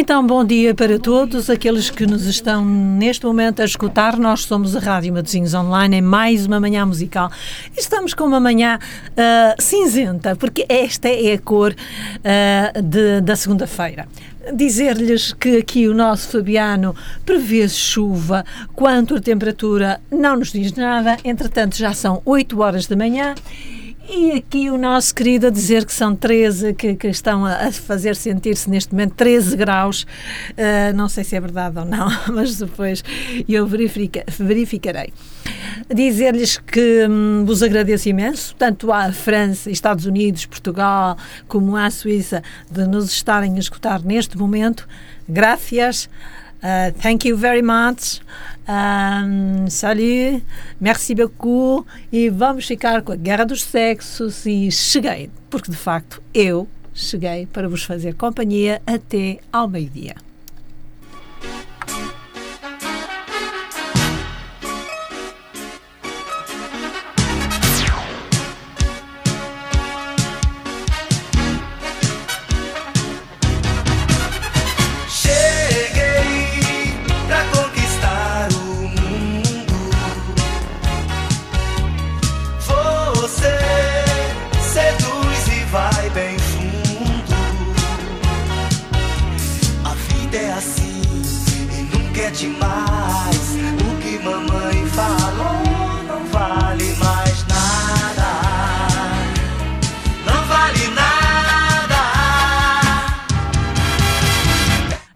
Então, bom dia para todos aqueles que nos estão neste momento a escutar. Nós somos a Rádio Matosinhos Online em mais uma manhã musical. Estamos com uma manhã uh, cinzenta, porque esta é a cor uh, de, da segunda-feira dizer-lhes que aqui o nosso Fabiano prevê chuva, quanto a temperatura não nos diz nada, entretanto já são 8 horas da manhã e aqui o nosso querido a dizer que são 13, que, que estão a fazer sentir-se neste momento 13 graus. Uh, não sei se é verdade ou não, mas depois eu verifica, verificarei. Dizer-lhes que hum, vos agradeço imenso, tanto à França, Estados Unidos, Portugal, como à Suíça, de nos estarem a escutar neste momento. Graças. Uh, thank you very much. Um, salut, merci beaucoup. E vamos ficar com a Guerra dos Sexos. E cheguei, porque de facto eu cheguei para vos fazer companhia até ao meio-dia.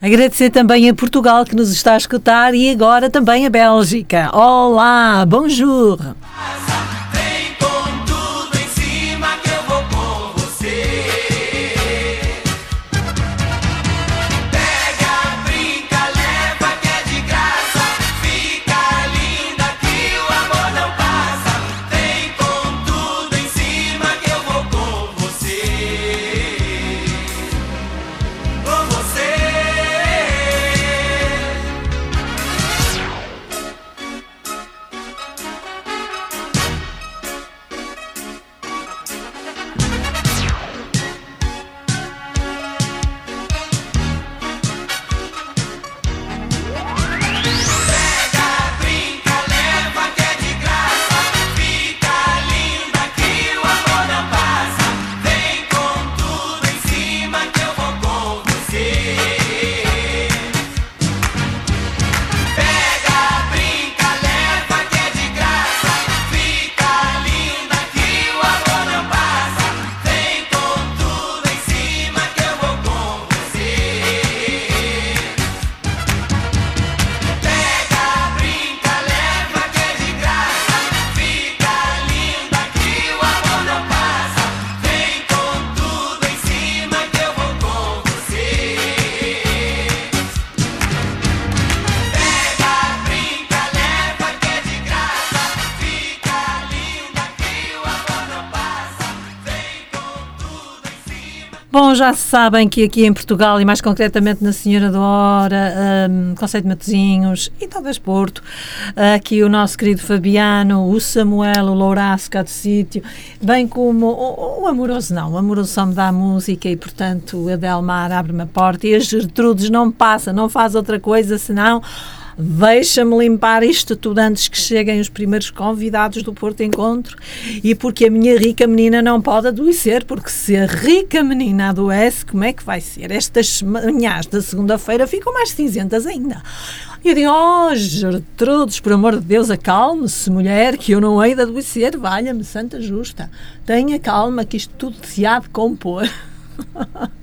Agradecer também a Portugal que nos está a escutar e agora também a Bélgica. Olá, bonjour! Bom, já sabem que aqui em Portugal e mais concretamente na Senhora da Hora, um, Conceito de Matozinhos e talvez Porto, aqui o nosso querido Fabiano, o Samuel, o Louraço cá sítio, bem como o, o, Amoroso não, o Amoroso só me dá música e portanto o Adelmar abre-me a porta e as Gertrudes não passa, não faz outra coisa senão Deixa-me limpar isto tudo antes que cheguem os primeiros convidados do Porto Encontro e porque a minha rica menina não pode adoecer, porque se a rica menina adoece, como é que vai ser? Estas manhãs da segunda-feira ficam mais cinzentas ainda. E eu digo, oh, Gertrudes, por amor de Deus, acalme-se, mulher, que eu não hei de adoecer, valha-me, santa justa. Tenha calma, que isto tudo se há de compor.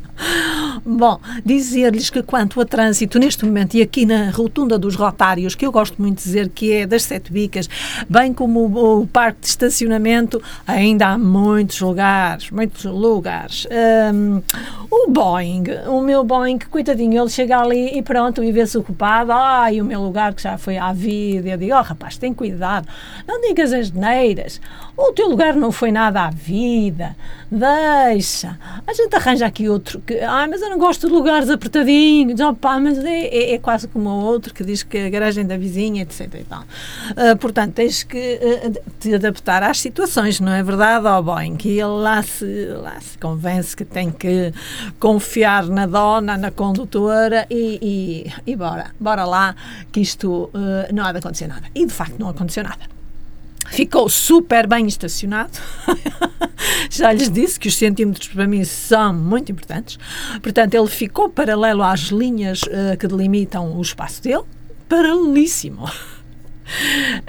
Bom, dizer-lhes que quanto a trânsito neste momento e aqui na rotunda dos rotários, que eu gosto muito de dizer que é das sete bicas, bem como o, o parque de estacionamento, ainda há muitos lugares, muitos lugares. Um, o Boeing, o meu Boeing, coitadinho, ele chega ali e pronto, e vê-se ocupado, ai, o meu lugar que já foi à vida, eu digo, oh rapaz, tem cuidado, não digas as neiras, o teu lugar não foi nada à vida, deixa. A gente arranja aqui outro que, ah, mas eu não gosto de lugares apertadinhos, opa, mas é, é, é quase como outro que diz que a garagem da vizinha, etc. E tal. Uh, portanto, tens que uh, te adaptar às situações, não é verdade, ó oh, Boeing? Que ele lá se, lá se convence que tem que confiar na dona, na condutora e, e, e bora, bora lá que isto uh, não há de acontecer nada. E de facto não aconteceu nada. Ficou super bem estacionado. Já lhes disse que os centímetros para mim são muito importantes. Portanto, ele ficou paralelo às linhas uh, que delimitam o espaço dele, paralelíssimo.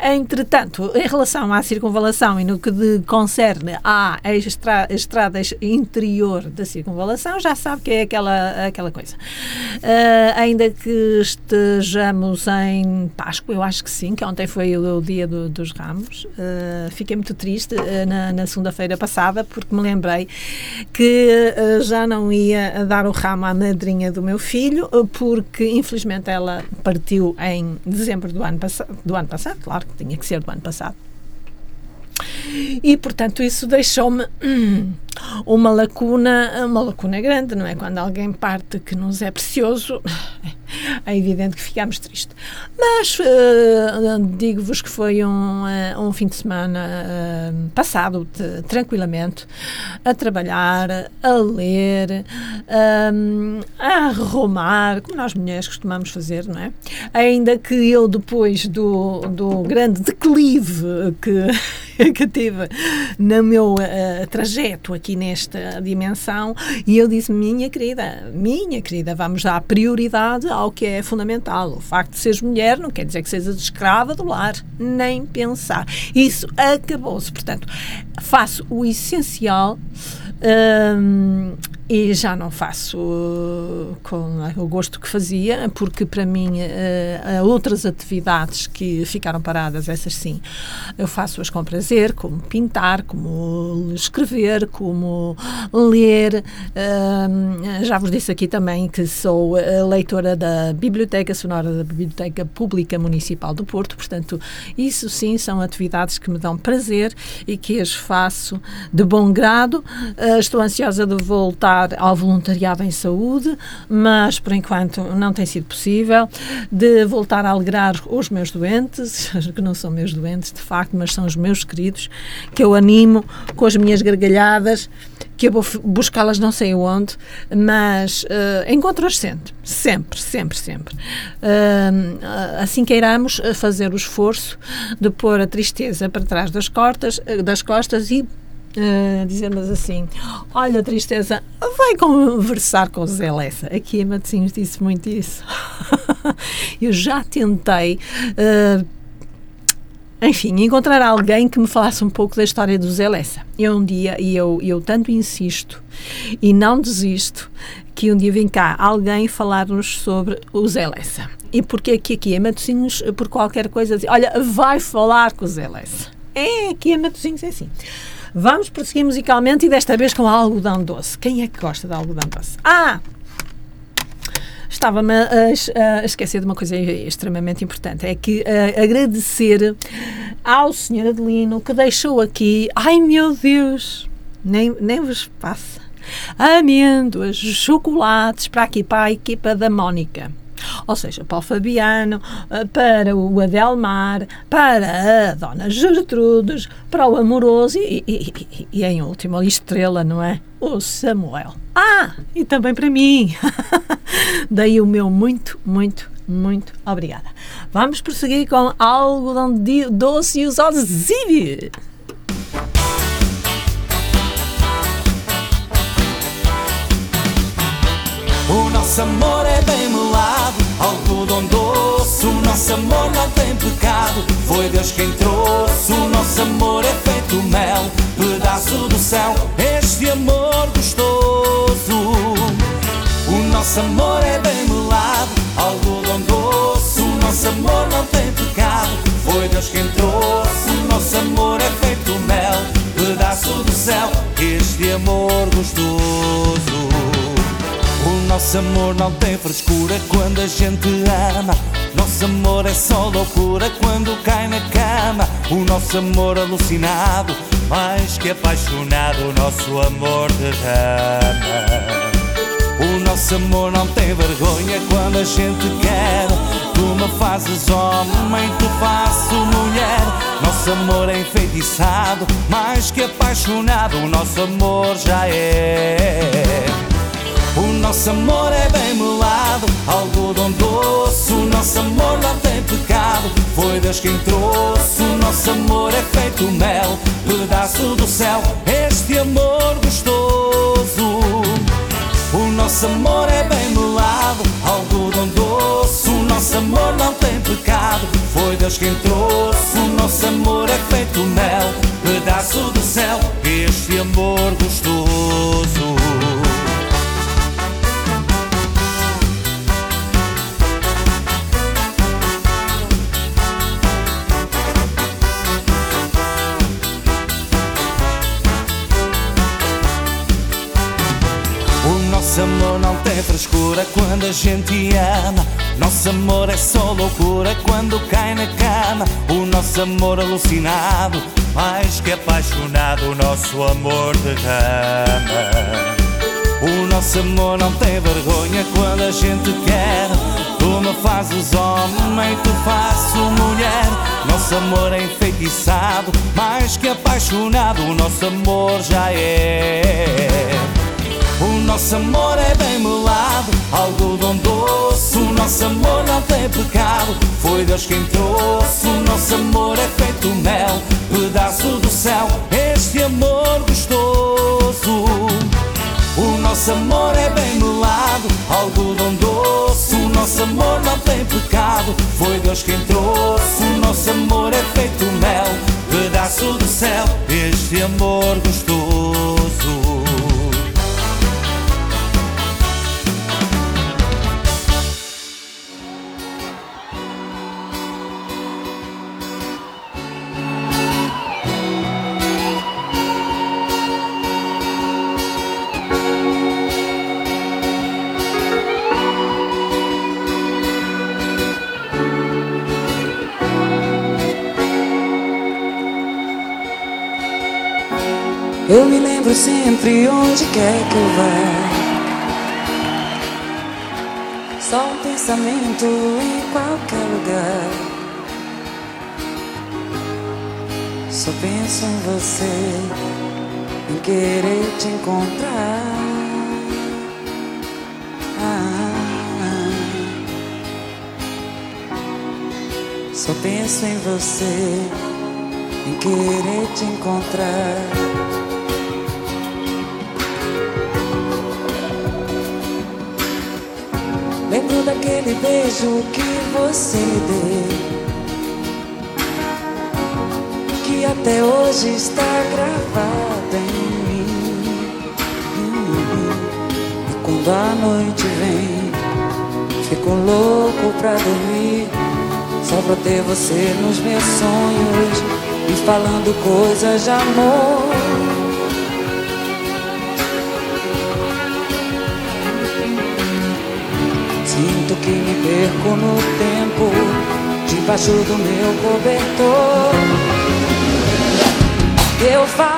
Entretanto, em relação à circunvalação e no que concerne à estra estrada interior da circunvalação, já sabe que é aquela, aquela coisa. Uh, ainda que estejamos em Páscoa, eu acho que sim, que ontem foi o, o dia do, dos ramos, uh, fiquei muito triste uh, na, na segunda-feira passada porque me lembrei que já não ia dar o ramo à madrinha do meu filho porque infelizmente ela partiu em dezembro do ano, do ano passado, claro que tinha que ser do ano passado. E, portanto, isso deixou-me hum, uma lacuna, uma lacuna grande, não é? Quando alguém parte que nos é precioso, é evidente que ficamos tristes. Mas uh, digo-vos que foi um, uh, um fim de semana uh, passado tranquilamente a trabalhar, a ler, a arrumar, como nós mulheres costumamos fazer, não é? Ainda que eu, depois do, do grande declive que, que tive no meu trajeto aqui nesta dimensão, e eu disse: minha querida, minha querida, vamos dar prioridade ao que é fundamental. O facto de seres mulher não quer dizer que sejas escrava do lar, nem pensar. Isso acabou-se. Portanto, faço o essencial. Hum, e já não faço uh, com o gosto que fazia, porque para mim uh, outras atividades que ficaram paradas, essas sim, eu faço-as com prazer, como pintar, como escrever, como ler. Já vos disse aqui também que sou leitora da Biblioteca Sonora da Biblioteca Pública Municipal do Porto, portanto, isso sim são atividades que me dão prazer e que as faço de bom grado. Estou ansiosa de voltar ao voluntariado em saúde, mas por enquanto não tem sido possível, de voltar a alegrar os meus doentes, que não são meus doentes de facto, mas são os meus queridos, que eu animo com as minhas gargalhadas, que eu vou buscá-las não sei onde, mas uh, encontro-as sempre, sempre, sempre, sempre. Uh, assim queiramos fazer o esforço de pôr a tristeza para trás das, cortas, das costas e uh, dizer-nos assim: Olha, tristeza, vai conversar com o Zé Lessa. Aqui em Matosinhos disse muito isso. eu já tentei. Uh, enfim, encontrar alguém que me falasse um pouco da história do Zé Lessa. Eu um dia, e eu, eu tanto insisto e não desisto, que um dia vem cá alguém falar-nos sobre o Zé Lessa. E porque aqui, aqui em Matosinhos, por qualquer coisa, olha, vai falar com o Zé Lessa. É, aqui em Matosinhos é assim. Vamos prosseguir musicalmente e desta vez com algodão doce. Quem é que gosta de algodão doce? Ah! Estava-me a, a, esquecer de uma coisa extremamente importante, é que a, agradecer ao Sr. Adelino que deixou aqui, ai meu Deus, nem, nem vos passa, amêndoas, chocolates para aqui, para a equipa da Mónica. Ou seja, para o Fabiano, eh, para o Adelmar, para a Dona Gertrudes, para o Amoroso e, e, e, e em última estrela, não é? O Samuel. Ah, e também para mim. Daí o meu muito, muito, muito obrigada. Vamos prosseguir com algodão doce e os adesivos. O nosso amor é bem melado, algodão doce. O nosso amor não tem pecado, foi Deus quem trouxe. O nosso amor é feito mel, pedaço do céu. Este amor gostoso. O nosso amor é bem melado, algodão doce. O nosso amor não tem pecado, foi Deus quem trouxe. O nosso amor é feito mel, pedaço do céu. Este amor gostoso. O nosso amor não tem frescura quando a gente ama. Nosso amor é só loucura quando cai na cama. O nosso amor alucinado, mais que apaixonado, o nosso amor derrama. O nosso amor não tem vergonha quando a gente quer. Tu me fazes homem, tu faço mulher. Nosso amor é enfeitiçado, mais que apaixonado. O nosso amor já é. O nosso amor é bem melado, algodão doce. O nosso amor não tem pecado, foi Deus quem trouxe. O nosso amor é feito mel, pedaço do céu. Este amor gostoso. O nosso amor é bem melado, algodão doce. O nosso amor não tem pecado, foi Deus quem trouxe. O nosso amor é feito mel, pedaço do céu. Este amor gostoso. Nosso amor não tem frescura quando a gente ama. Nosso amor é só loucura quando cai na cama. O nosso amor alucinado, mais que apaixonado, o nosso amor derrama. O nosso amor não tem vergonha quando a gente quer. Tu me fazes homem, tu faço mulher. Nosso amor é enfeitiçado, mais que apaixonado, o nosso amor já é. O nosso amor é bem melado, algodão doce. O nosso amor não tem pecado, foi Deus quem trouxe. O nosso amor é feito mel, pedaço do céu. Este amor gostoso. O nosso amor é bem melado, algodão doce. O nosso amor não tem pecado, foi Deus quem trouxe. O nosso amor é feito mel, pedaço do céu. Este amor gostoso. Lembro sempre onde quer que eu vá. Só um pensamento em qualquer lugar. Só penso em você, em querer te encontrar. Ah, só penso em você, em querer te encontrar. Daquele beijo que você deu. Que até hoje está gravado em mim. E quando a noite vem Fico louco pra dormir. Só pra ter você nos meus sonhos. E falando coisas de amor perco no tempo, debaixo do meu cobertor. Eu faria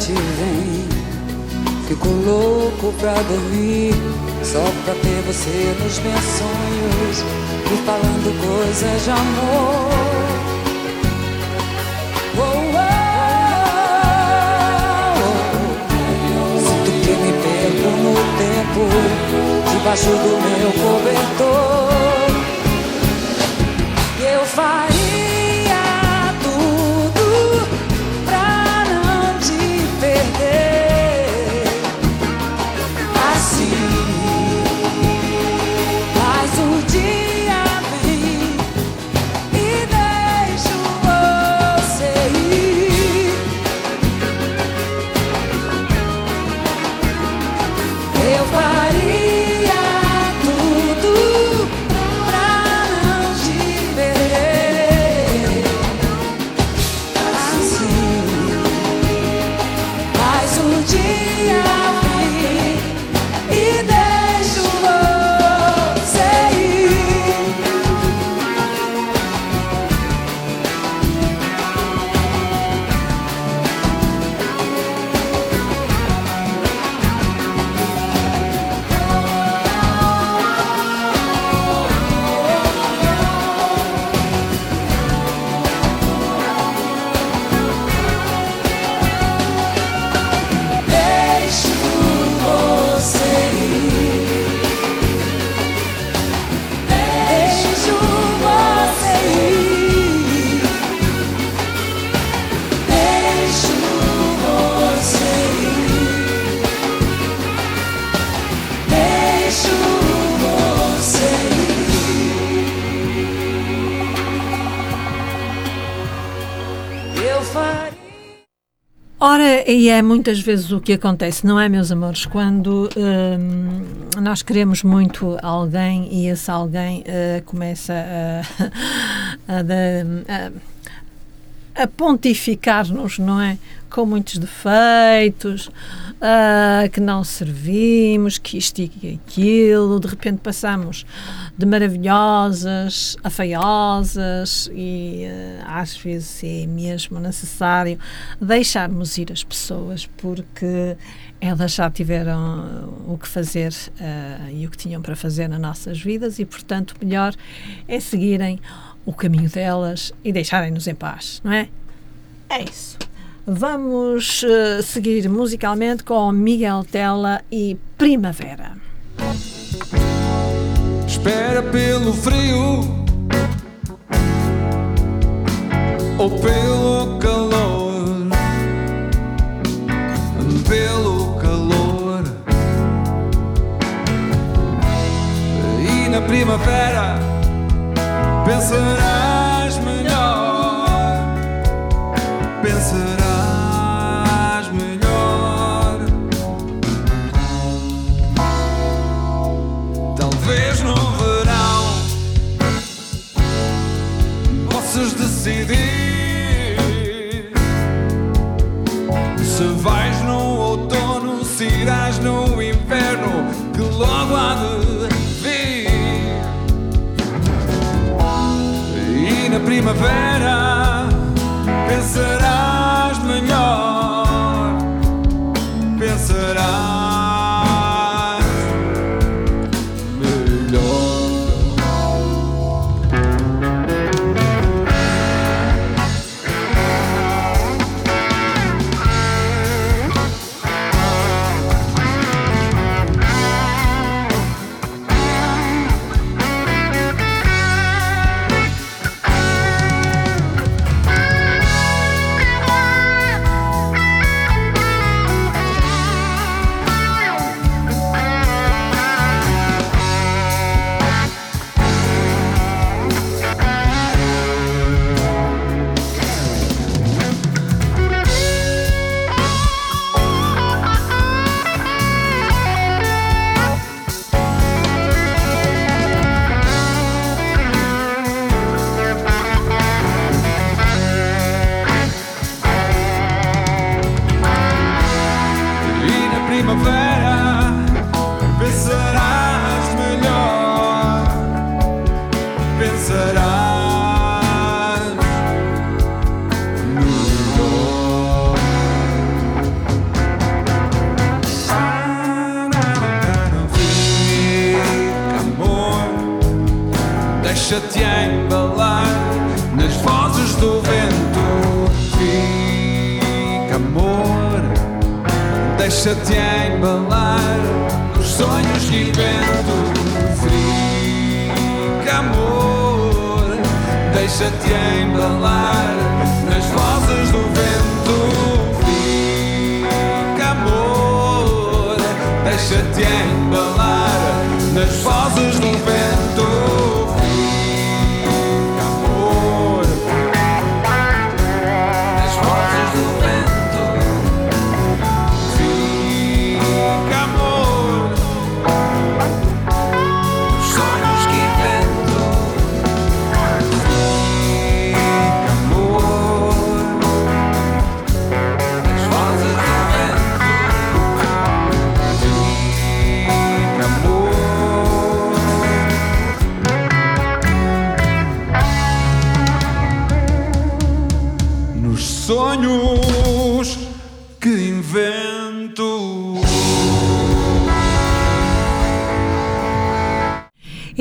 noite vem, fico louco pra dormir. Só pra ter você nos meus sonhos e falando coisas de amor. Oh, oh, oh. Sinto que me perco no tempo, debaixo do meu cobertor. Eu faria é muitas vezes o que acontece, não é, meus amores? Quando hum, nós queremos muito alguém e esse alguém eh, começa a, a, a- a pontificar-nos, não é? Com muitos defeitos, ah, que não servimos, que isto e aquilo, de repente passamos de maravilhosas a feiosas e ah, às vezes é mesmo necessário deixarmos ir as pessoas porque elas já tiveram o que fazer ah, e o que tinham para fazer nas nossas vidas e portanto o melhor é seguirem o caminho delas e deixarem-nos em paz, não é? É isso. Vamos eh, seguir musicalmente com Miguel Tela e Primavera. Espera pelo frio ou pelo calor, pelo calor. E na primavera pensarás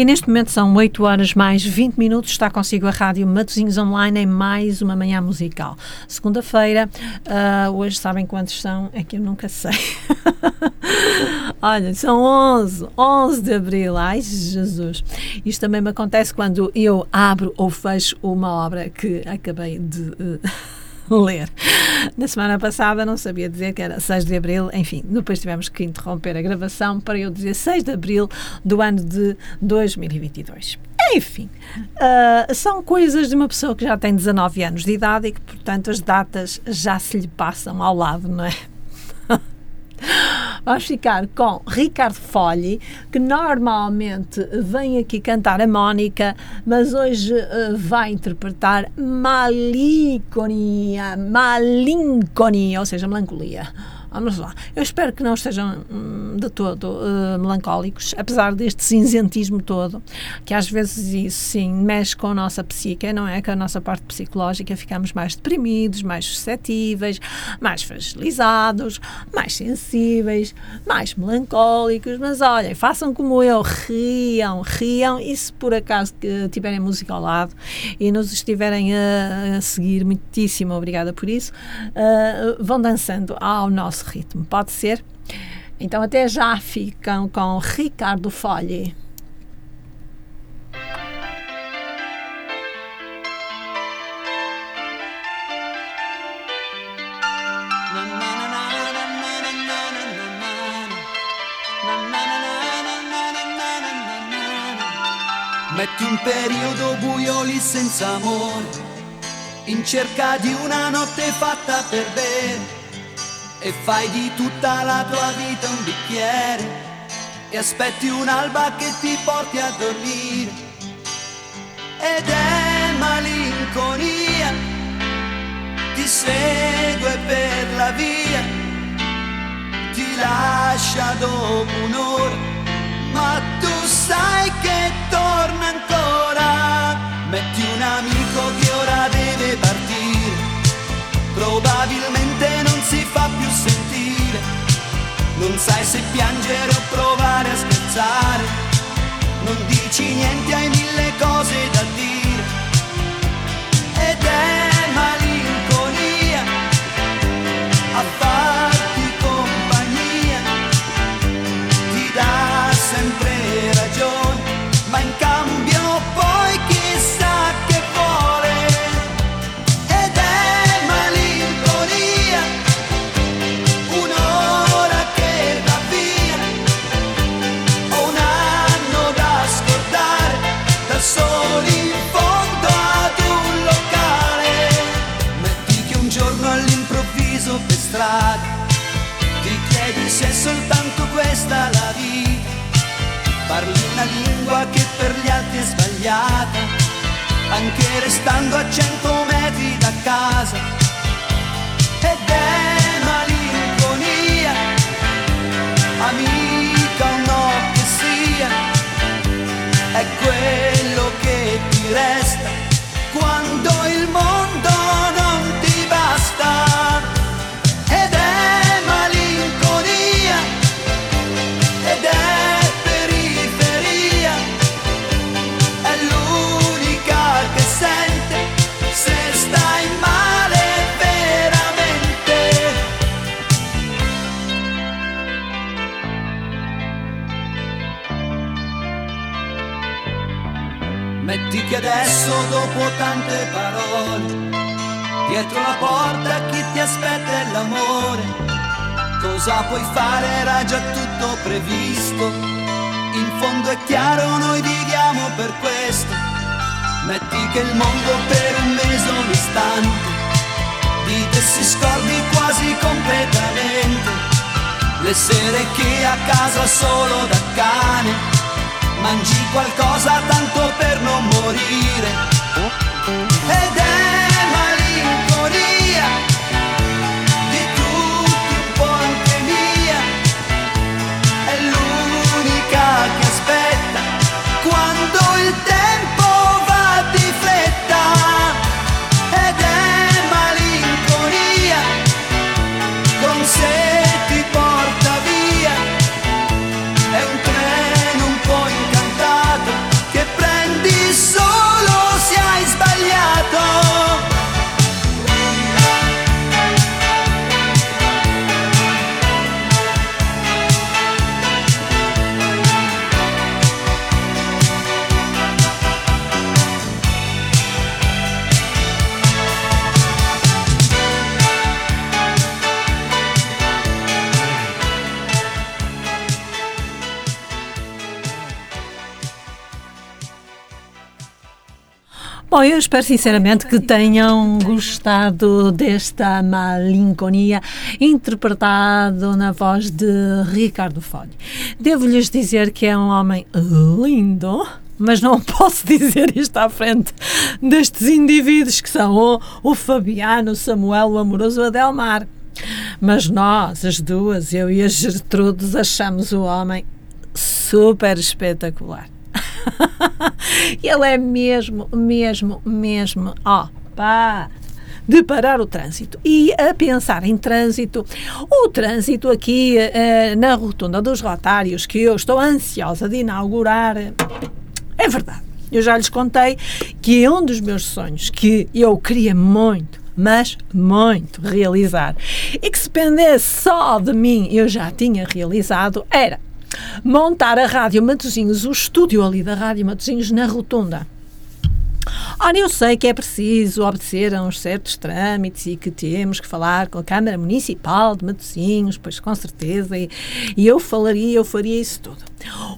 neste momento são 8 horas mais 20 minutos. Está consigo a Rádio Matosinhos Online em mais uma manhã musical. Segunda-feira, ah, hoje sabem quantos são? É que eu nunca sei. Olha, são 11, 11 de abril. Ai, Jesus. Isto também me acontece quando eu abro ou fecho uma obra que acabei de. eh, ler. Na semana passada não sabia dizer que era 6 de abril, enfim, depois tivemos que interromper a gravação para eu dizer 6 de abril do ano de 2022. Enfim, ah, são coisas de uma pessoa que já tem 19 anos de idade e que, portanto, as datas já se lhe passam ao lado, não é? Vamos ficar com Ricardo Fogli, que normalmente vem aqui cantar a Mónica, mas hoje eh, vai interpretar Malinconia, Malinconia, ou seja, melancolia. Vamos lá. Eu espero que não estejam hum, de todo eh, melancólicos, apesar deste cinzentismo todo, que às vezes isso sim mexe com a nossa psique, não é? Com a nossa parte psicológica, ficamos mais deprimidos, mais suscetíveis, mais fragilizados, mais sensíveis, mais melancólicos. Mas olhem, façam como eu, riam, riam, e se por acaso tiverem música ao lado e nos estiverem a, a seguir, muitíssimo obrigada por isso, ah, vão dançando ao nosso ritmo. Pode ser? Então até já ficam com Ricardo Fogli. Metti un periodo buio lì senza amore, in cerca di una notte fatta per bere, e fai di tutta la tua vita un bicchiere, e aspetti un'alba che ti porti a dormire, ed è malinconia, ti segue per la via, ti lascia dopo un'ora ma tu sai che torna ancora. Metti un amico che ora deve partire, probabilmente fa più sentire. Non sai se piangere o provare a scherzare, non dici niente, hai mille cose da dire. Ed è sbagliata, anche restando a cento metri da casa. Già tutto previsto. In fondo è chiaro, noi viviamo per questo. Metti che il mondo per un mese, un istante, di te si scordi quasi completamente. Le sere che a casa solo da cane mangi qualcosa tanto per non morire. Ed è Bom, eu espero sinceramente que tenham gostado desta malinconia interpretado na voz de Ricardo Folho. Devo-lhes dizer que é um homem lindo, mas não posso dizer isto à frente destes indivíduos que são o, o Fabiano, o Samuel, o amoroso Adelmar. Mas nós, as duas, eu e a Gertrudes, achamos o homem super espetacular. Ele é mesmo, mesmo, mesmo, ó, pá, de parar o trânsito. E a pensar em trânsito, o trânsito aqui eh, na Rotunda dos Rotários, que eu estou ansiosa de inaugurar, é verdade. Eu já lhes contei que é um dos meus sonhos que eu queria muito, mas muito realizar, e que se pendesse só de mim, eu já tinha realizado, era montar a Rádio Matosinhos, o estúdio ali da Rádio Matosinhos na Rotunda. Ora, eu sei que é preciso obedecer a uns certos trâmites e que temos que falar com a Câmara Municipal de Matosinhos, pois com certeza, e, e eu falaria, eu faria isso tudo.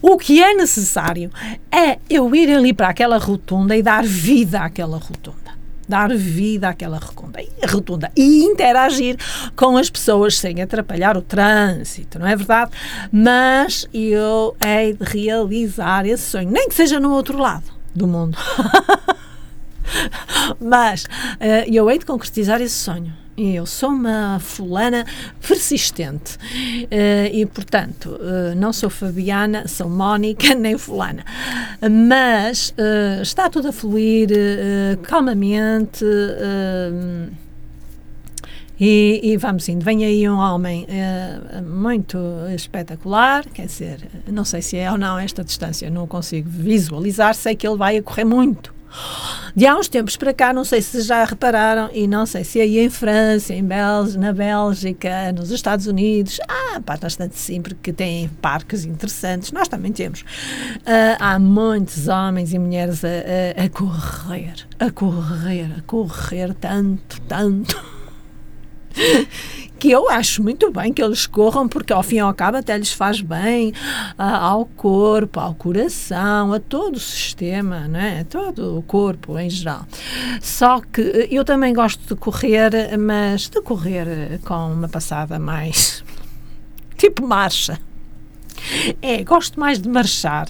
O que é necessário é eu ir ali para aquela rotunda e dar vida àquela rotunda dar vida àquela rotunda, e interagir com as pessoas sem atrapalhar o trânsito, não é verdade? Mas eu hei de realizar esse sonho, nem que seja no outro lado do mundo. Mas uh, eu hei de concretizar esse sonho. Eu sou uma fulana persistente. Uh, e, portanto, uh, não sou Fabiana, sou Mónica, nem fulana. Mas uh, está tudo a fluir calmamente. E, e, vamos indo. Vem aí um homem muito espetacular, quer dizer, não sei se é ou não esta distância, não consigo visualizar, sei que ele vai a correr muito de há uns tempos para cá, não sei se já repararam, e não sei se aí em França, em Bélgica, na Bélgica, nos Estados Unidos, ah, pá, bastante sim, porque têm parques interessantes, nós também temos. Uh, há muitos homens e mulheres a, a, a correr, a correr, a correr tanto, tanto que eu acho muito bem que eles corram, porque ao fim e ao cabo até lhes faz bem ah, ao corpo, ao coração, a todo o sistema, né? a todo o corpo em geral. Só que eh, eu também gosto de correr, mas de correr com uma passada mais tipo marcha. É, gosto mais de marchar.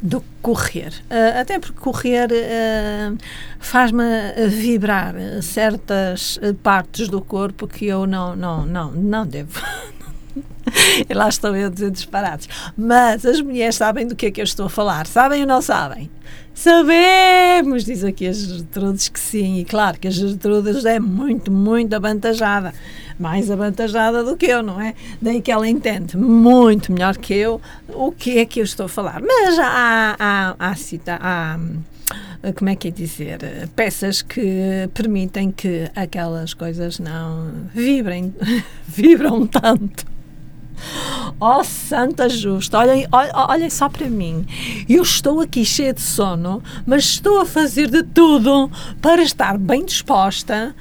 Do que correr. Uh, até porque correr uh, faz-me vibrar certas partes do corpo que eu não, não, não, não devo. e lá estou eu dizer disparados. Mas as mulheres sabem do que é que eu estou a falar. Sabem ou não sabem? Sabemos, diz aqui a Gertrudes que sim. E claro que a Gertrudes é muito, muito avantajada mais avantajada do que eu, não é? Daí que ela entende muito melhor que eu o que é que eu estou a falar. Mas há, há, há, cita, há como é que é dizer, peças que permitem que aquelas coisas não vibrem, vibram tanto. Oh, Santa Justa, olhem, olhem, só para mim. Eu estou aqui cheia de sono, mas estou a fazer de tudo para estar bem disposta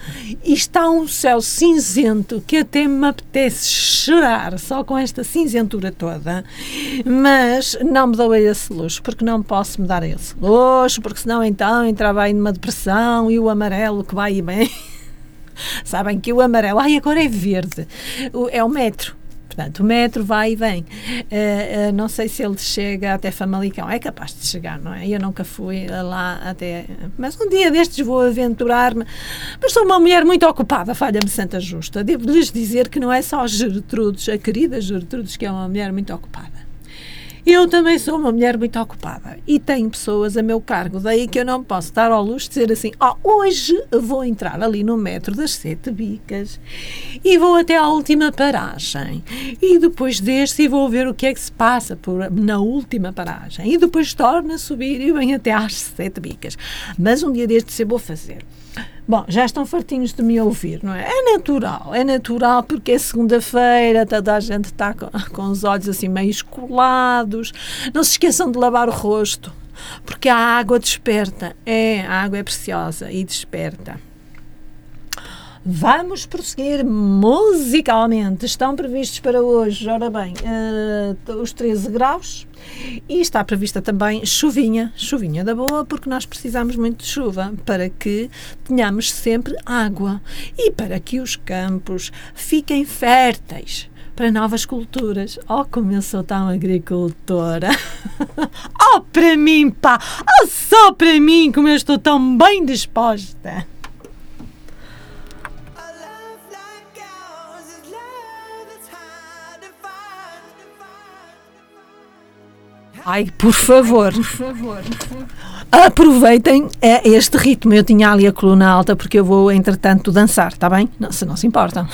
e está um céu cinzento que até me apetece chorar só com esta cinzentura toda. Mas não me dou a esse luxo, porque não posso me dar a esse luxo, porque senão então entrava aí numa depressão e o amarelo que vai e bem. Sabem que o amarelo, ai, agora é verde, é o metro. Portanto, o metro vai e vem. Eh, eh, não sei se ele chega até Famalicão. É capaz de chegar, não é? Eu nunca fui lá até. Mas um dia destes vou aventurar-me. Mas sou uma mulher muito ocupada, falha-me Santa Justa. Devo-lhes dizer que não é só Gertrudes, a querida Gertrudes, que é uma mulher muito ocupada. Eu também sou uma mulher muito ocupada e tenho pessoas a meu cargo, daí que eu não posso dar ao luxo de dizer assim: oh, hoje vou entrar ali no metro das Sete Bicas e vou até à última paragem e depois desço e vou ver o que é que se passa por, na última paragem e depois torno a subir e venho até às Sete Bicas. Mas um dia destes eu vou fazer. Bom, já estão fartinhos de me ouvir, não é? É natural, é natural porque é segunda-feira, toda a gente está com, com os olhos assim meio escolados. Não se esqueçam de lavar o rosto, porque a água desperta. É, a água é preciosa e desperta. Vamos prosseguir musicalmente. Estão previstos para hoje, ora bem, eh, os 13 graus e está prevista também chuvinha, chuvinha da boa, porque nós precisamos muito de chuva para que tenhamos sempre água e para que os campos fiquem férteis para novas culturas. Oh, como eu sou tão agricultora! oh, para mim, pá! Oh, só para mim, como eu estou tão bem disposta! Find. Ai, por favor. Aproveitem é, este ritmo. Eu tinha ali a coluna alta porque eu vou, entretanto, dançar, está bem? Não, se não se importam.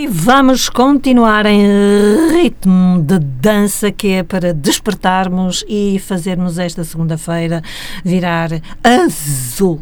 E vamos continuar em ritmo de dança, que é para despertarmos e fazermos esta segunda-feira virar azul.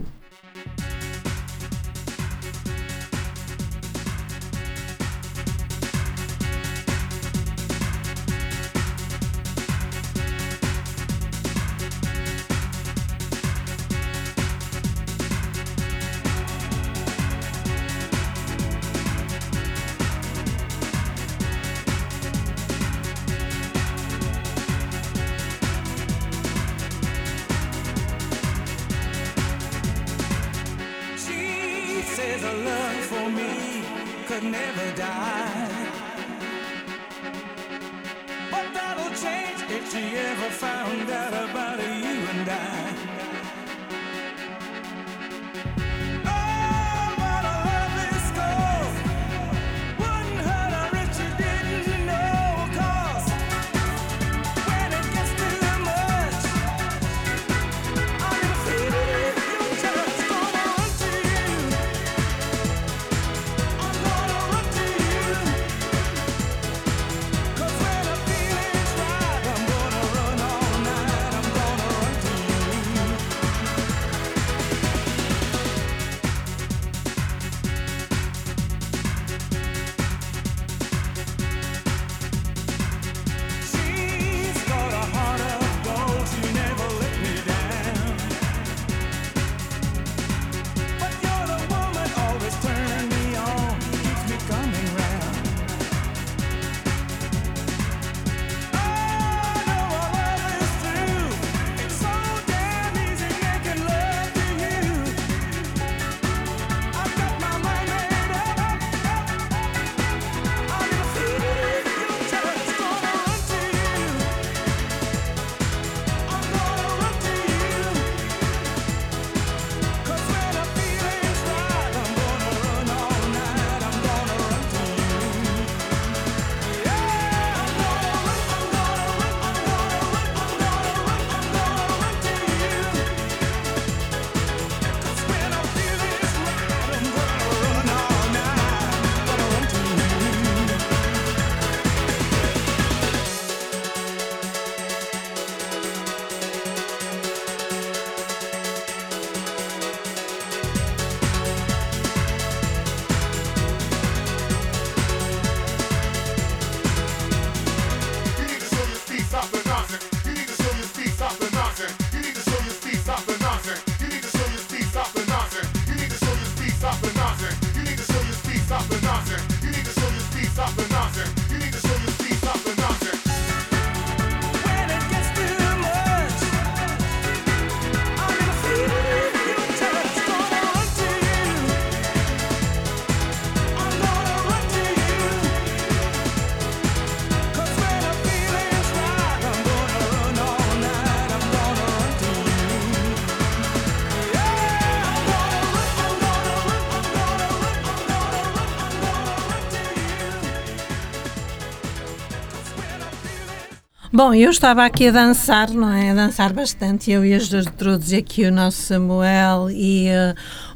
Bom, eu estava aqui a dançar, não é? A dançar bastante. Eu e as duas trudes, aqui o nosso Samuel e eh,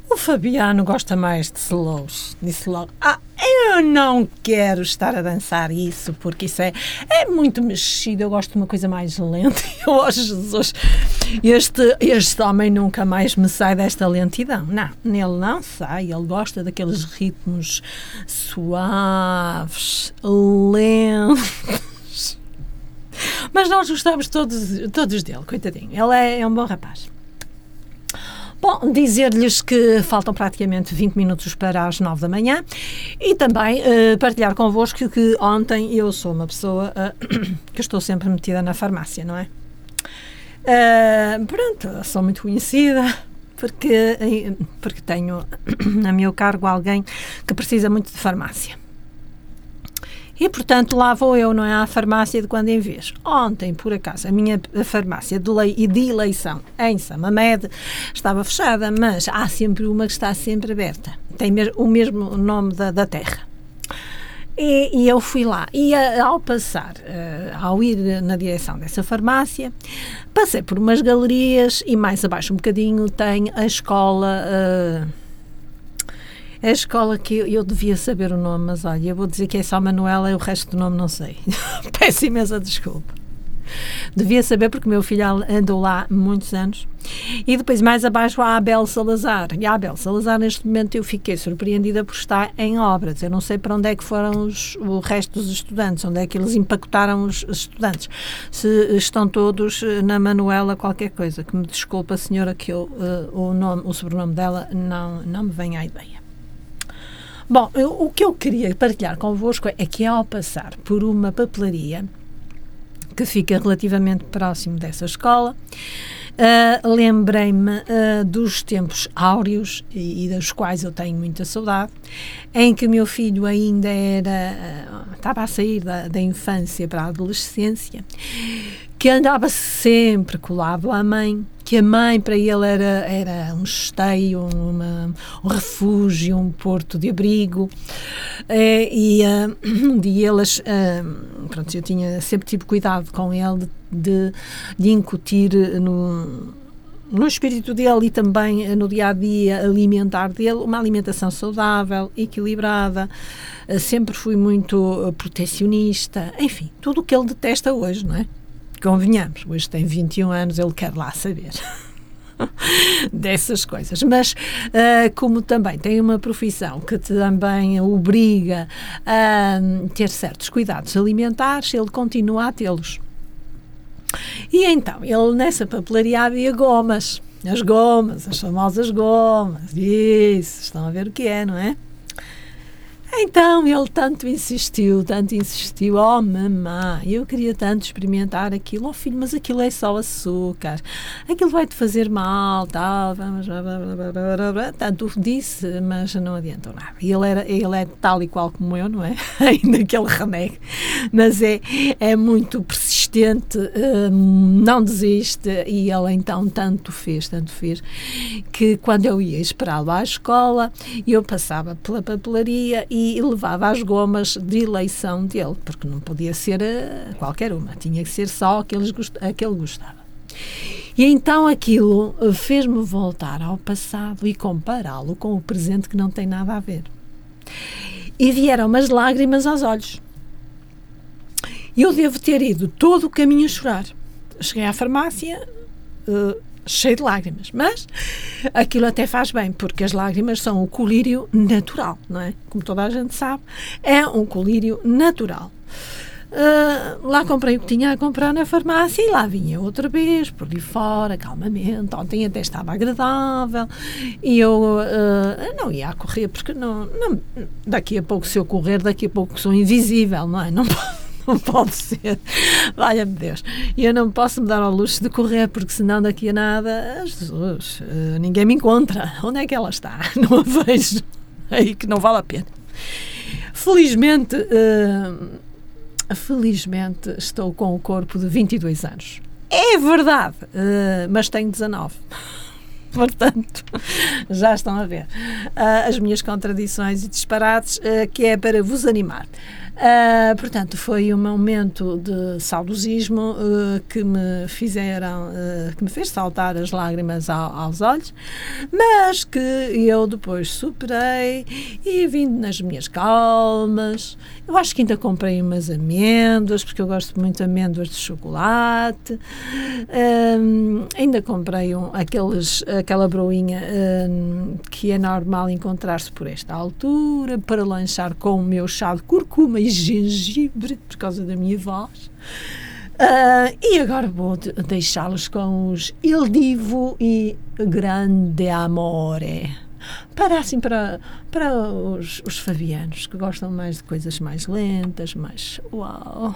o Fabiano gosta mais de slows. Disse logo: Ah, eu não quero estar a dançar isso, porque isso é, é muito mexido. Eu gosto de uma coisa mais lenta. Eu, oh Jesus, este, este homem nunca mais me sai desta lentidão. Não, nele não sai. Ele gosta daqueles ritmos suaves, lentos. Mas nós gostamos todos, todos dele, coitadinho. Ele é, é um bom rapaz. Bom, dizer-lhes que faltam praticamente 20 minutos para as 9 da manhã e também eh, partilhar convosco que ontem eu sou uma pessoa eh, que estou sempre metida na farmácia, não é? Eh, pronto, sou muito conhecida porque, porque tenho a meu cargo alguém que precisa muito de farmácia. E, portanto, lá vou eu, não é? À farmácia de quando em vez. Ontem, por acaso, a minha farmácia de, lei, e de eleição em Samamed estava fechada, mas há sempre uma que está sempre aberta. Tem o mesmo nome da, da terra. E, e eu fui lá. E a- ao passar, eh, ao ir na direção dessa farmácia, passei por umas galerias e mais abaixo um bocadinho tem a escola. É a escola que eu, eu devia saber o nome, mas olha, eu vou dizer que é só Manuela e o resto do nome não sei. Peço imensa desculpa. Devia saber porque meu filho andou lá muitos anos. E depois, mais abaixo, a Abel Salazar. E a Abel Salazar, neste momento, eu fiquei surpreendida por estar em obras. Eu não sei para onde é que foram os, o resto dos estudantes, onde é que eles empacotaram os, estudantes. Se estão todos eh, na Manuela qualquer coisa, que me desculpa, senhora, que eu, eh, o, nome, o sobrenome dela não, não me vem à ideia. Bom, eu- o que eu queria partilhar convosco é que ao passar por uma papelaria que fica relativamente próximo dessa escola, ah, lembrei-me ah, dos tempos áureos e, e dos quais eu tenho muita saudade, em que meu filho ainda era ah, estava a sair da, da infância para a adolescência, que andava sempre colado à mãe, que a mãe para ele era, era um esteio, uma, um refúgio, um porto de abrigo. Eh, e ah, um dia elas, ah, pronto, eu tinha sempre tive cuidado com ele de, de incutir no, no espírito dele e também eh, no dia a dia alimentar dele uma alimentação saudável, equilibrada. Eh, Sempre fui muito eh, protecionista, enfim, tudo o que ele detesta hoje, não é? Convenhamos, hoje tem 21 anos, ele quer lá saber. dessas coisas, mas ah, como também tem uma profissão que também obriga a ter certos cuidados alimentares, ele continua a tê-los. E então, ele nessa papelaria havia gomas, as gomas, as famosas gomas, isso, estão a ver o que é, não é? Então ele tanto insistiu, tanto insistiu, oh mamãe, eu queria tanto experimentar aquilo, oh filho, mas aquilo é só açúcar, aquilo vai-te fazer mal, tal, vamos, blá, blá, blá. tanto disse, mas não adiantou nada. E ele, era, ele é tal e qual como eu, não é? Ainda que ele renegue, mas é, é muito persistente, hum, não desiste, e ele então tanto fez, tanto fez, que quando eu ia esperá-lo à escola, eu passava pela papelaria e levava as gomas de eleição dele, porque não podia ser eh, qualquer uma, tinha que ser só aqueles, gost- a que ele gostava. E então aquilo eh, fez-me voltar ao passado e compará-lo com o presente que não tem nada a ver. E vieram umas lágrimas aos olhos. Eu devo ter ido todo o caminho a chorar. Cheguei à farmácia eh, cheio de lágrimas, mas aquilo até faz bem, porque as lágrimas são o colírio natural, não é? Como toda a gente sabe, é um colírio natural. Ah, lá comprei o que tinha a comprar na farmácia e lá vinha outra vez, por ali fora, calmamente. Ontem até estava agradável e eu ah, não ia a correr, porque não, não- daqui a pouco, se eu correr, daqui a pouco sou invisível, não é? Não pode, não pode ser. Valha-me Deus. E eu não posso me dar ao luxo de correr, porque senão daqui a nada, ah, Jesus, ah, ninguém me encontra. Onde é que ela está? Não a vejo. Aí que não vale a pena. Felizmente. ah, Felizmente estou com o corpo de 22 anos. É verdade, mas tenho 19. Portanto, já estão a ver ah, as minhas contradições e disparates, que é para vos animar. Ah, portanto, foi um momento de saudosismo ah, que me fizeram, ah, que me fez saltar as lágrimas ao- aos olhos, mas que eu depois superei e vindo nas minhas calmas. Eu acho que ainda comprei umas amêndoas, porque eu gosto muito de amêndoas de chocolate. Ainda comprei um, aqueles, aquela broinha que é normal encontrar-se por esta altura, para lanchar com o meu chá de curcuma e gengibre, por causa da minha voz. Ah, e agora vou de- deixá-los com os Il Divo e Grande Amore. Para assim, para, para os, os fabianos que gostam mais de coisas mais lentas, mais uau.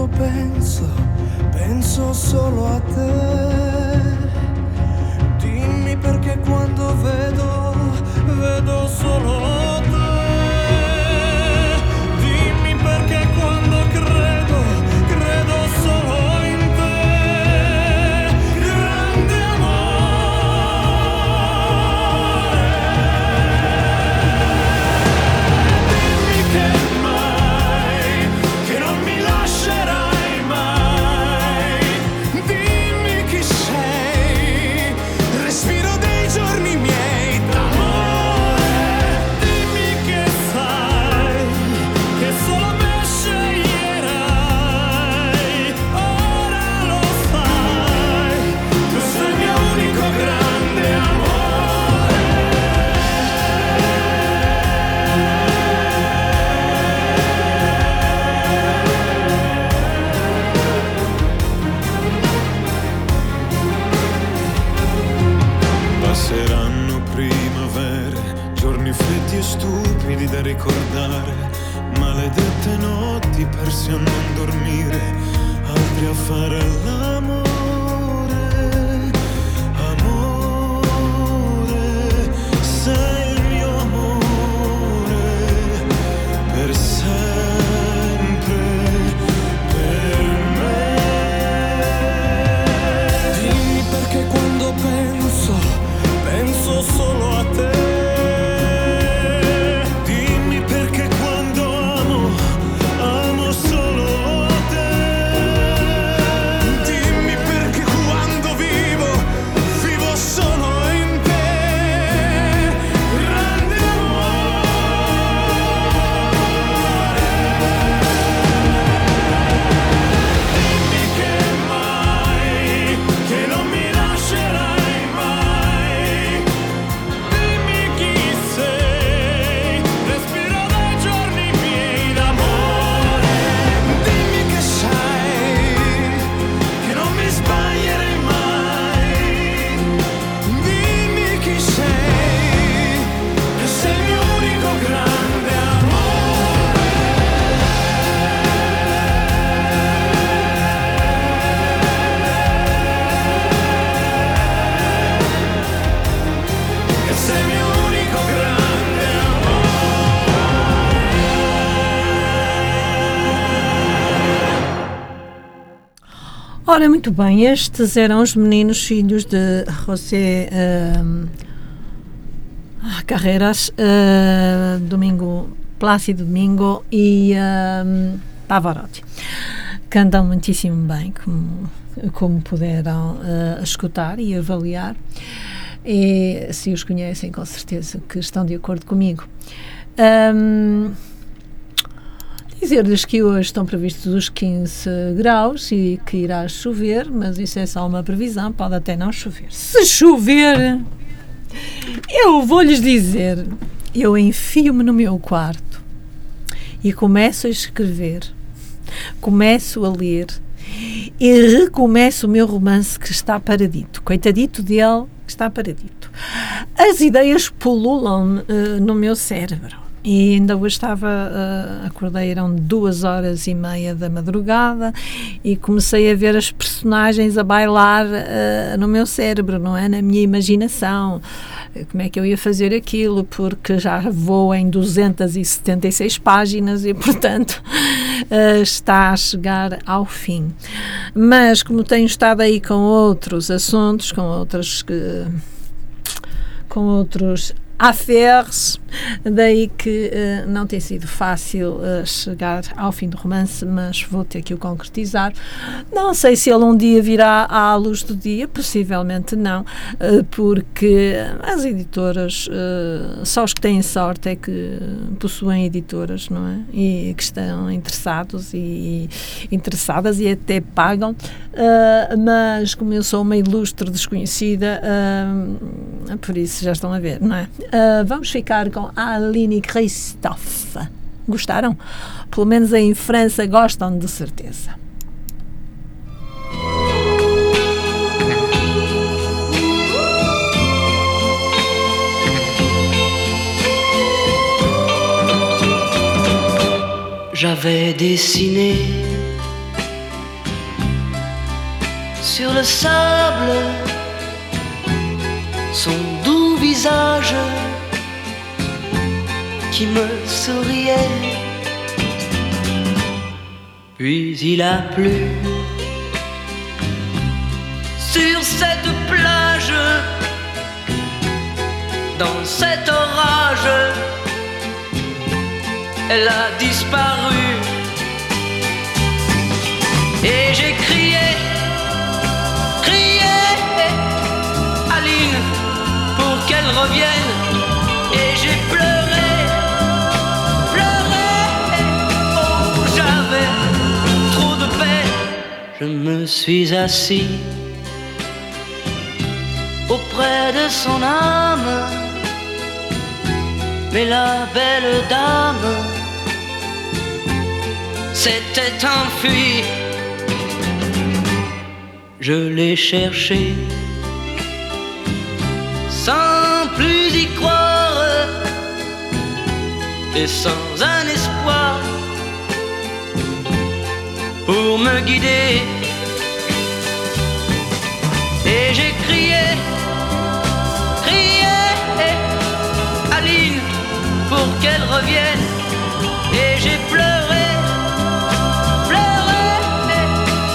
quando penso, penso solo a te. Dimmi perché quando vedo, vedo solo te. Ora, muito bem, estes eram os meninos filhos de José ahm, Carreras, ah, Domingo, Plácido Domingo e ahm, Pavarotti. Cantam muitíssimo bem, como, como puderam ah, escutar e avaliar. E se os conhecem, com certeza que estão de acordo comigo. Ahm, Dizer-lhes que hoje estão previstos os 15 graus e que irá chover, mas isso é só uma previsão, pode até não chover. Se chover, eu vou-lhes dizer, eu enfio-me no meu quarto e começo a escrever, começo a ler e recomeço o meu romance que está paradito. Coitadito dele, que está paradito. As ideias pululam eh, no meu cérebro. E ainda hoje estava, eh, acordei, eram duas horas e meia da madrugada e comecei a ver as personagens a bailar eh, no meu cérebro, não é? Na minha imaginação. Como é que eu ia fazer aquilo? Porque já vou em 276 páginas e, portanto, eh, está a chegar ao fim. Mas, como tenho estado aí com outros assuntos, com outras que com outros affaires, daí que eh, não tem sido fácil eh, chegar ao fim do romance, mas vou ter que o concretizar. Não sei se ele um dia virá à luz do dia, possivelmente não, eh, porque as editoras, só os que têm sorte é que possuem editoras, não é? E que estão interessados e interessadas e até pagam, mas como eu sou uma ilustre desconhecida, por isso já estão a ver, não é? Vamos ficar com a Aline Christophe. Gostaram? Pelo menos em França gostam de certeza. J'avais dessiné sur le sable son doux visage qui me souriait. Puis il a plu sur cette plage, dans cet orage, elle a disparu. Et j'ai me suis assis auprès de son âme. Mais la belle dame s'était enfuie. Je l'ai cherché sans plus y croire et sans un espoir pour me guider. Et j'ai crié, crié, Aline, pour qu'elle revienne. Et j'ai pleuré, pleuré,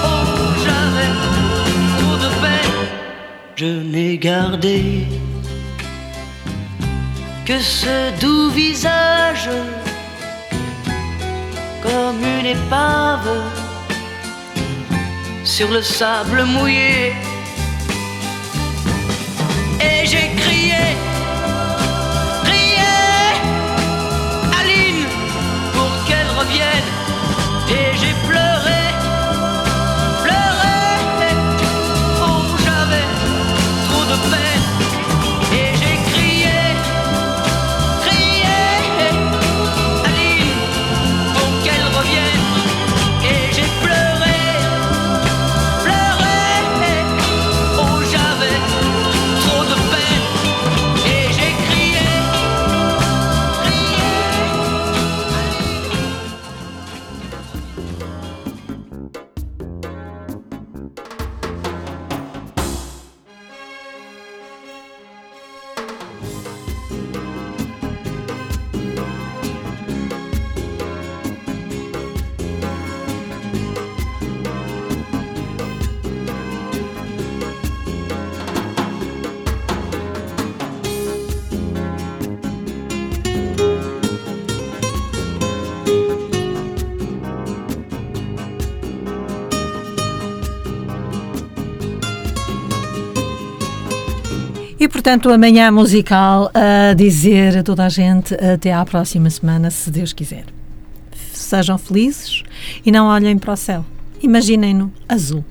oh j'avais trop de peine. Je n'ai gardé que ce doux visage comme une épave sur le sable mouillé. Et j'ai crié, portanto, amanhã musical a dizer a toda a gente até à próxima semana, se Deus quiser. Sejam felizes e não olhem para o céu. Imaginem-no azul.